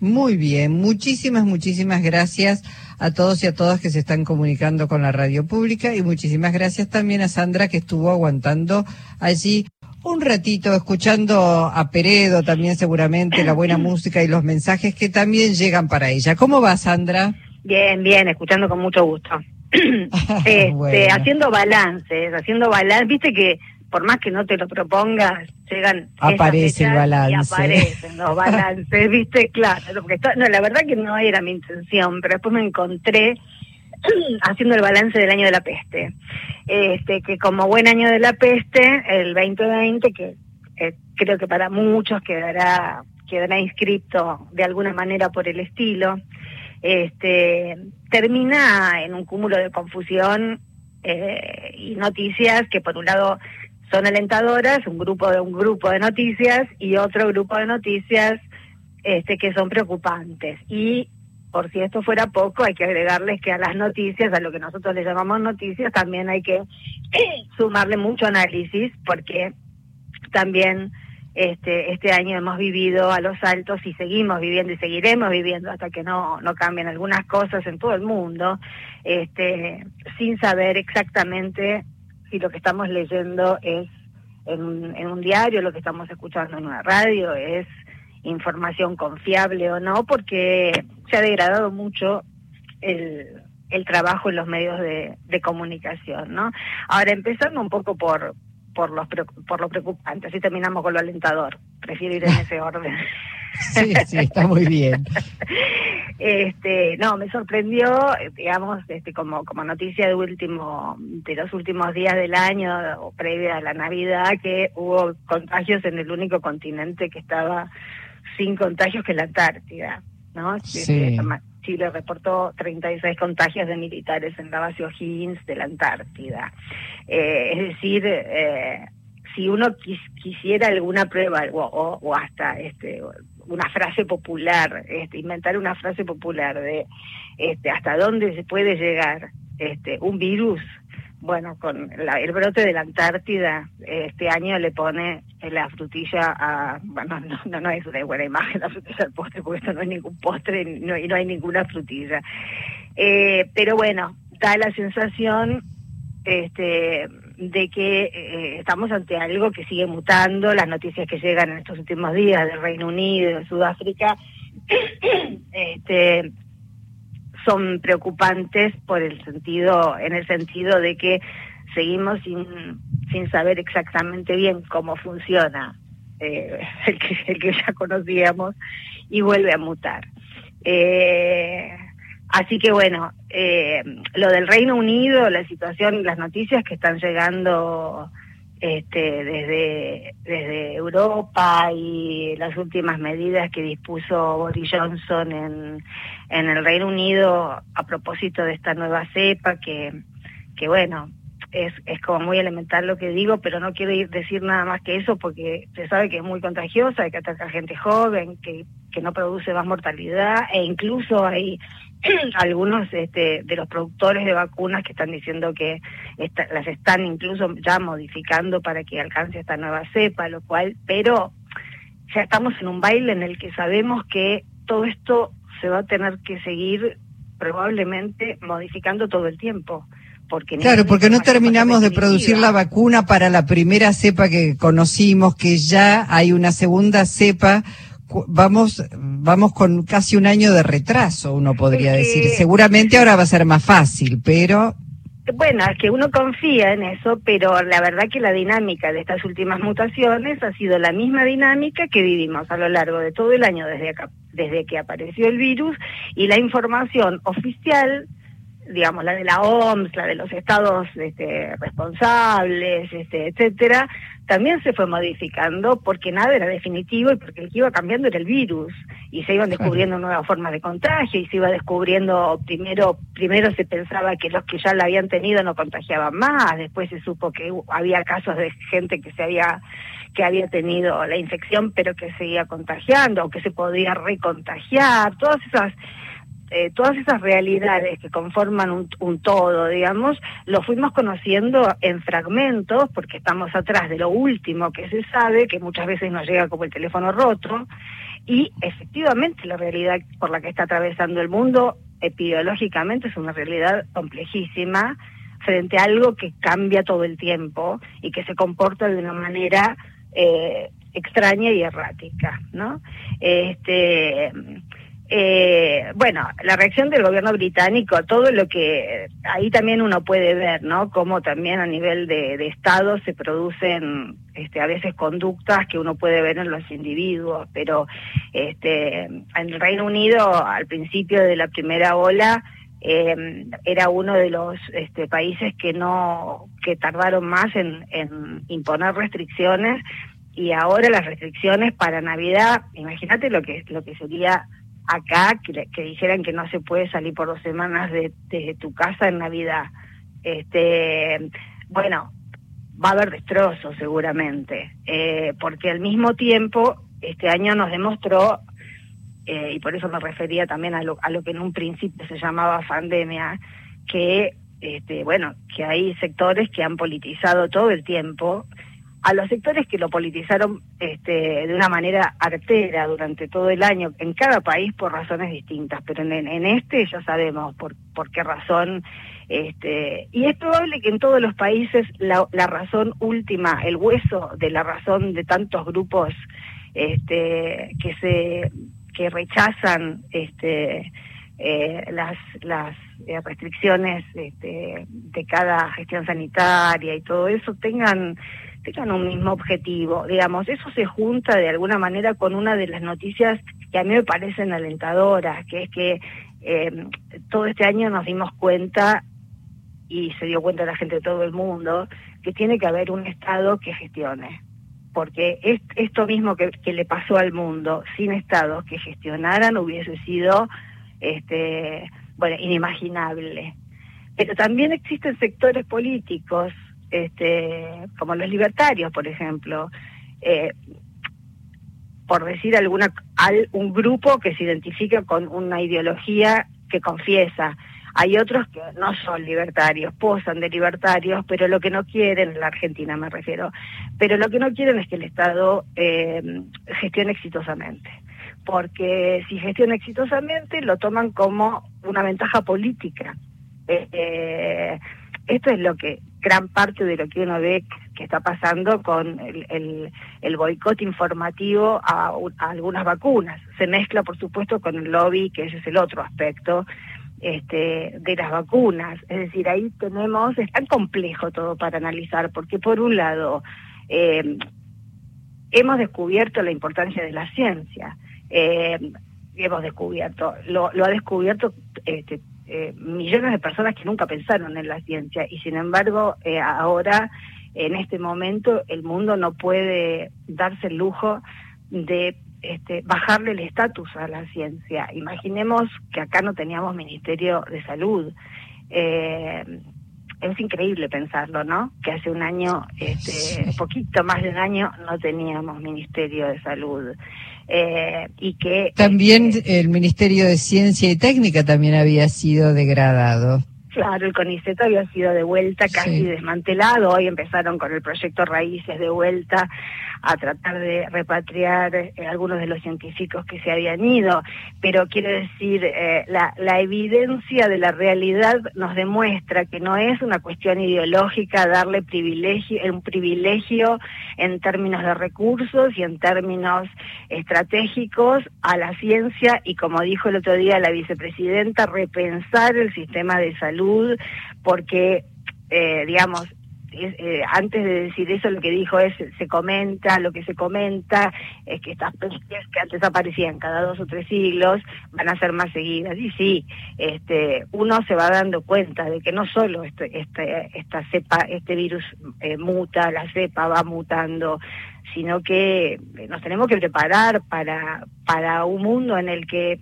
Muy bien, muchísimas, muchísimas gracias a todos y a todas que se están comunicando con la radio pública y muchísimas gracias también a Sandra que estuvo aguantando allí un ratito escuchando a Peredo también seguramente la buena música y los mensajes que también llegan para ella. ¿Cómo va Sandra? Bien, bien, escuchando con mucho gusto. este, Haciendo balances, haciendo balance, viste que por más que no te lo propongas, llegan aparece el balance. Y aparecen los balances, viste, claro, porque no, la verdad que no era mi intención, pero después me encontré haciendo el balance del año de la peste. Este, que como buen año de la peste, el 2020, que eh, creo que para muchos quedará, quedará inscrito de alguna manera por el estilo, este, termina en un cúmulo de confusión eh, y noticias que por un lado son alentadoras, un grupo de un grupo de noticias y otro grupo de noticias este, que son preocupantes. Y por si esto fuera poco, hay que agregarles que a las noticias, a lo que nosotros le llamamos noticias, también hay que sumarle mucho análisis, porque también este, este año hemos vivido a los altos y seguimos viviendo y seguiremos viviendo hasta que no, no cambien algunas cosas en todo el mundo, este, sin saber exactamente si lo que estamos leyendo es en, en un diario, lo que estamos escuchando en una radio, es información confiable o no, porque se ha degradado mucho el, el trabajo en los medios de, de comunicación, ¿no? Ahora, empezando un poco por, por, los, por lo preocupante, así terminamos con lo alentador, prefiero ir en ese orden. Sí, sí, está muy bien. este, no, me sorprendió, digamos, este, como, como noticia de último, de los últimos días del año o previa a la Navidad, que hubo contagios en el único continente que estaba sin contagios que la Antártida, ¿no? Sí. Chile reportó 36 contagios de militares en la base O'Higgins de la Antártida. Eh, es decir, eh, si uno quisiera alguna prueba o, o, hasta este una frase popular, este, inventar una frase popular de este, hasta dónde se puede llegar este, un virus, bueno, con el brote de la Antártida, este año le pone la frutilla a, bueno, no, no, es una buena imagen la frutilla al postre, porque esto no hay ningún postre y no, no hay ninguna frutilla. Eh, pero bueno, da la sensación este, de que eh, estamos ante algo que sigue mutando, las noticias que llegan en estos últimos días del Reino Unido, de Sudáfrica, este, son preocupantes por el sentido, en el sentido de que seguimos sin, saber exactamente bien cómo funciona eh, el, que, el que ya conocíamos y vuelve a mutar. Eh, así que bueno, eh, lo del Reino Unido, la situación, las noticias que están llegando este, desde, desde Europa y las últimas medidas que dispuso Boris Johnson en, en el Reino Unido a propósito de esta nueva cepa que, que bueno, es, es como muy elemental lo que digo, pero no quiero decir nada más que eso porque se sabe que es muy contagiosa, que ataca a gente joven, que, que no produce más mortalidad e incluso hay algunos este, de los productores de vacunas que están diciendo que las están incluso ya modificando para que alcance esta nueva cepa, lo cual, pero ya estamos en un baile en el que sabemos que todo esto se va a tener que seguir probablemente modificando todo el tiempo. Porque claro, porque no terminamos de producir la vacuna para la primera cepa que conocimos, que ya hay una segunda cepa vamos, vamos con casi un año de retraso, uno podría decir. Seguramente ahora va a ser más fácil, pero... Bueno, es que uno confía en eso, pero la verdad que la dinámica de estas últimas mutaciones ha sido la misma dinámica que vivimos a lo largo de todo el año desde, acá, desde que apareció el virus y la información oficial digamos, la de la OMS, la de los estados este, responsables, este, etcétera, también se fue modificando porque nada era definitivo y porque el que iba cambiando era el virus y se iban descubriendo nuevas formas de contagio y se iba descubriendo primero primero se pensaba que los que ya la habían tenido no contagiaban más, después se supo que había casos de gente que se había que había tenido la infección pero que seguía contagiando o que se podía recontagiar, todas esas eh, todas esas realidades que conforman un, todo, digamos, lo fuimos conociendo en fragmentos, porque estamos atrás de lo último que se sabe, que muchas veces nos llega como el teléfono roto, Y efectivamente la realidad por la que está atravesando el mundo epidemiológicamente es una realidad complejísima frente a algo que cambia todo el tiempo y que se comporta de una manera eh, extraña y errática, ¿no? Este, eh, bueno, la reacción del gobierno británico, todo lo que ahí también uno puede ver, ¿no? Cómo también a nivel de, de Estado se producen este, a veces conductas que uno puede ver en los individuos, pero este, en el Reino Unido al principio de la primera ola eh, era uno de los este, países que no que tardaron más en, en imponer restricciones y ahora las restricciones para Navidad, imagínate lo que lo que sería acá que, que, dijeran que no se puede salir por dos semanas de, de tu casa en Navidad. Este, bueno, va a haber destrozos seguramente, eh, porque al mismo tiempo este año nos demostró, eh, y por eso me refería también a lo, a lo que en un principio se llamaba pandemia, que este, bueno, que hay sectores que han politizado todo el tiempo a los sectores que lo politizaron este, de una manera artera durante todo el año, en cada país por razones distintas, pero en, en este ya sabemos por, por qué razón. Este, y es probable que en todos los países la, la razón última, el hueso de la razón de tantos grupos este, que se que rechazan este, eh, las, las eh, restricciones este, de cada gestión sanitaria y todo eso tengan tengan un mismo objetivo. Digamos, eso se junta de alguna manera con una de las noticias que a mí me parecen alentadoras, que es que eh, todo este año nos dimos cuenta, y se dio cuenta la gente de todo el mundo, que tiene que haber un Estado que gestione. Porque es, esto mismo que, que le pasó al mundo, sin Estados que gestionaran, hubiese sido este, bueno, inimaginable. Pero también existen sectores políticos este, como los libertarios, por ejemplo, eh, por decir alguna, al, un grupo que se identifica con una ideología que confiesa. Hay otros que no son libertarios, posan de libertarios, pero lo que no quieren, en la Argentina me refiero, pero lo que no quieren es que el Estado eh, gestione exitosamente. Porque si gestiona exitosamente, lo toman como una ventaja política. Eh, esto es lo que gran parte de lo que uno ve que está pasando con el, el, boicot informativo a, algunas vacunas. Se mezcla, por supuesto, con el lobby, que ese es el otro aspecto este, de las vacunas. Es decir, ahí tenemos, es tan complejo todo para analizar, porque por un lado, eh, hemos descubierto la importancia de la ciencia. Eh, hemos descubierto, lo ha descubierto este, eh, millones de personas que nunca pensaron en la ciencia y sin embargo eh, ahora en este momento el mundo no puede darse el lujo de este, bajarle el estatus a la ciencia. Imaginemos que acá no teníamos Ministerio de Salud. Eh, es increíble pensarlo, ¿no? Que hace un año, este, poquito más de un año, no teníamos Ministerio de Salud. Eh, y que también eh, el Ministerio de Ciencia y Técnica también había sido degradado. Claro, el CONICET había sido de vuelta, casi sí. desmantelado. Hoy empezaron con el proyecto Raíces de vuelta a tratar de repatriar eh, algunos de los científicos que se habían ido. Pero quiero decir, eh, la, la evidencia de la realidad nos demuestra que no es una cuestión ideológica darle privilegio, un privilegio en términos de recursos y en términos estratégicos a la ciencia y, como dijo el otro día la vicepresidenta, repensar el sistema de salud porque, eh, digamos, eh, antes de decir eso lo que dijo es se comenta lo que se comenta es que estas pestes que antes aparecían cada dos o tres siglos van a ser más seguidas. Y sí este uno se va dando cuenta de que no solo este, este esta cepa este virus eh, muta la cepa va mutando sino que nos tenemos que preparar para para un mundo en el que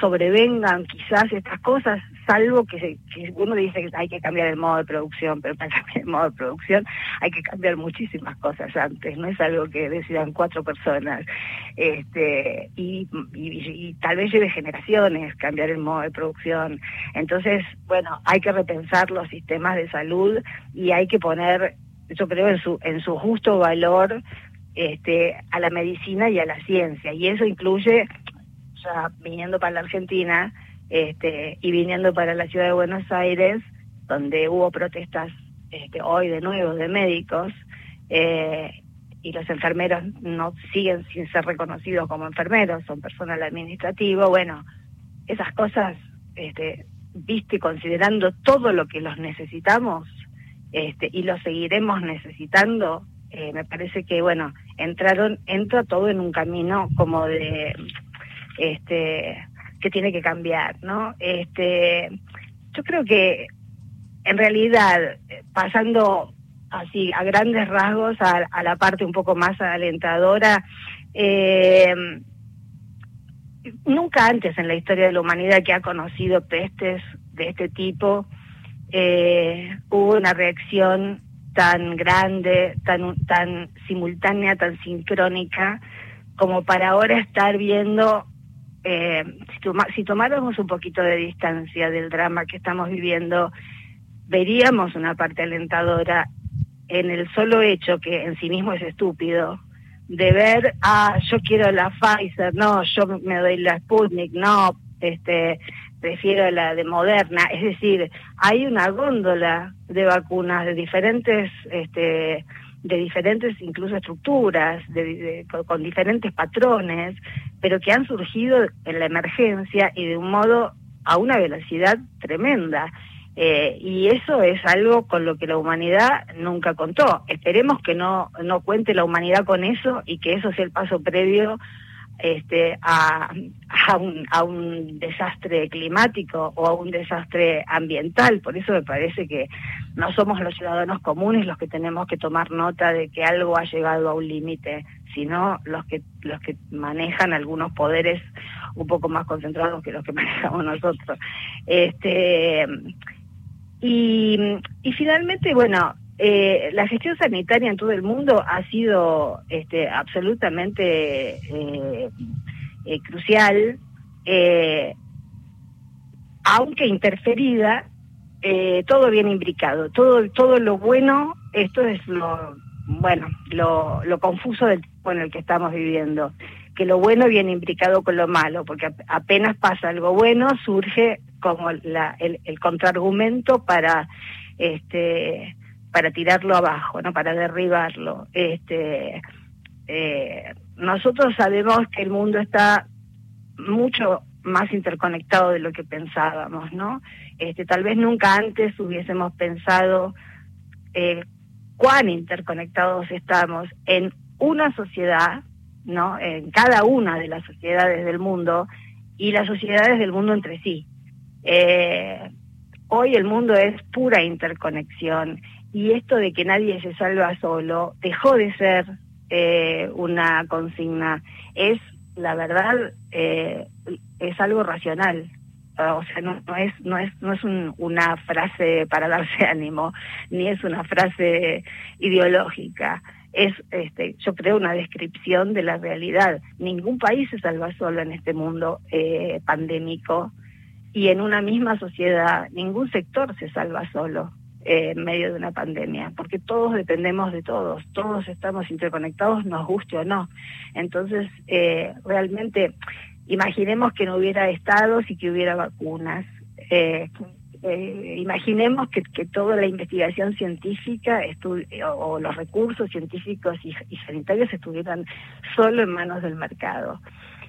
sobrevengan quizás estas cosas, salvo que, que, uno dice que hay que cambiar el modo de producción, pero para cambiar el modo de producción hay que cambiar muchísimas cosas antes, no es algo que decidan cuatro personas. Este, y, y, y tal vez lleve generaciones cambiar el modo de producción. Entonces, bueno, hay que repensar los sistemas de salud y hay que poner, yo creo, en su, en su justo valor este, a la medicina y a la ciencia. Y eso incluye, ya viniendo para la Argentina este, y viniendo para la ciudad de Buenos Aires, donde hubo protestas este, hoy de nuevo de médicos, eh, y los enfermeros no siguen sin ser reconocidos como enfermeros, son personal administrativo, bueno, esas cosas, este, viste, considerando todo lo que los necesitamos este, y lo seguiremos necesitando, eh, me parece que, bueno, entraron, entra todo en un camino como de, este, que tiene que cambiar, ¿no? Este, yo creo que en realidad, pasando así a grandes rasgos a, la parte un poco más alentadora, eh, nunca antes en la historia de la humanidad que ha conocido pestes de este tipo eh, hubo una reacción tan grande, tan, tan simultánea, tan sincrónica, como para ahora estar viendo, eh, si, si tomáramos un poquito de distancia del drama que estamos viviendo, veríamos una parte alentadora en el solo hecho, que en sí mismo es estúpido, de ver, ah, yo quiero la Pfizer, no, yo me doy la Sputnik, no, este, prefiero la de Moderna. Es decir, hay una góndola de vacunas de diferentes, este, de diferentes incluso estructuras, de, con diferentes patrones, pero que han surgido en la emergencia y de un modo a una velocidad tremenda. Eh, y eso es algo con lo que la humanidad nunca contó. Esperemos que no, no cuente la humanidad con eso y que eso sea el paso previo este, a, a, un, a un desastre climático o a un desastre ambiental. Por eso me parece que no somos los ciudadanos comunes los que tenemos que tomar nota de que algo ha llegado a un límite, sino los que, los que manejan algunos poderes un poco más concentrados que los que manejamos nosotros. Este, y, y finalmente, bueno, eh, la gestión sanitaria en todo el mundo ha sido este, absolutamente eh, eh, crucial, aunque interferida, todo bien imbricado, todo todo lo bueno, esto es lo bueno, lo, lo confuso del tiempo en el que estamos viviendo, que lo bueno viene imbricado con lo malo, porque apenas pasa algo bueno surge como la, el, el contraargumento para este para tirarlo abajo, no para derribarlo. Este, eh, nosotros sabemos que el mundo está mucho más interconectado de lo que pensábamos, ¿no? Este, tal vez nunca antes hubiésemos pensado eh, cuán interconectados estamos en una sociedad, ¿no? En cada una de las sociedades del mundo y las sociedades del mundo entre sí. Eh, hoy el mundo es pura interconexión y esto de que nadie se salva solo dejó de ser eh, una consigna, es la verdad, eh, es algo racional. Ah, o sea, no, es no es no es una frase para darse ánimo, ni es una frase ideológica. Es, este, yo creo, una descripción de la realidad. Ningún país se salva solo en este mundo eh, pandémico y en una misma sociedad ningún sector se salva solo eh, en medio de una pandemia, porque todos dependemos de todos, todos estamos interconectados, nos guste o no. Entonces, eh, realmente, imaginemos que no hubiera estados y que hubiera vacunas. Eh, imaginemos que, que, toda la investigación científica o, los recursos científicos y, sanitarios estuvieran solo en manos del mercado.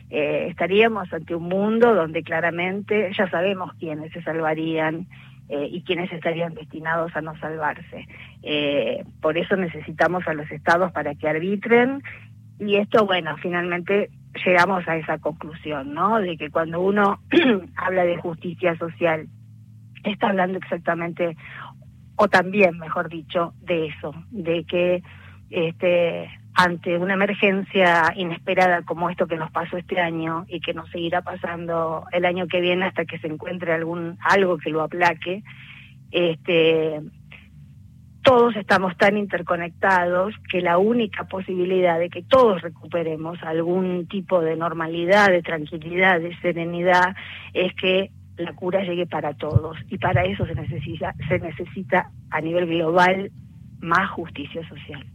estaríamos ante un mundo donde claramente ya sabemos quiénes se salvarían eh, y quienes estarían destinados a no salvarse. Eh, por eso necesitamos a los estados para que arbitren y esto, bueno, finalmente llegamos a esa conclusión, ¿no? De que cuando uno habla de justicia social, está hablando exactamente, o también, mejor dicho, de eso, de que este ante una emergencia inesperada como esto que nos pasó este año y que nos seguirá pasando el año que viene hasta que se encuentre algún algo que lo aplaque, este todos estamos tan interconectados que la única posibilidad de que todos recuperemos algún tipo de normalidad, de tranquilidad, de serenidad, es que la cura llegue para todos y para eso se necesita se necesita a nivel global más justicia social.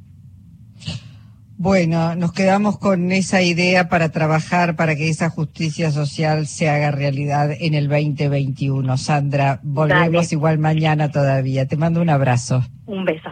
Bueno, nos quedamos con esa idea para trabajar para que esa justicia social se haga realidad en el 2021. Sandra, volvemos igual mañana todavía. Te mando un abrazo. Un beso.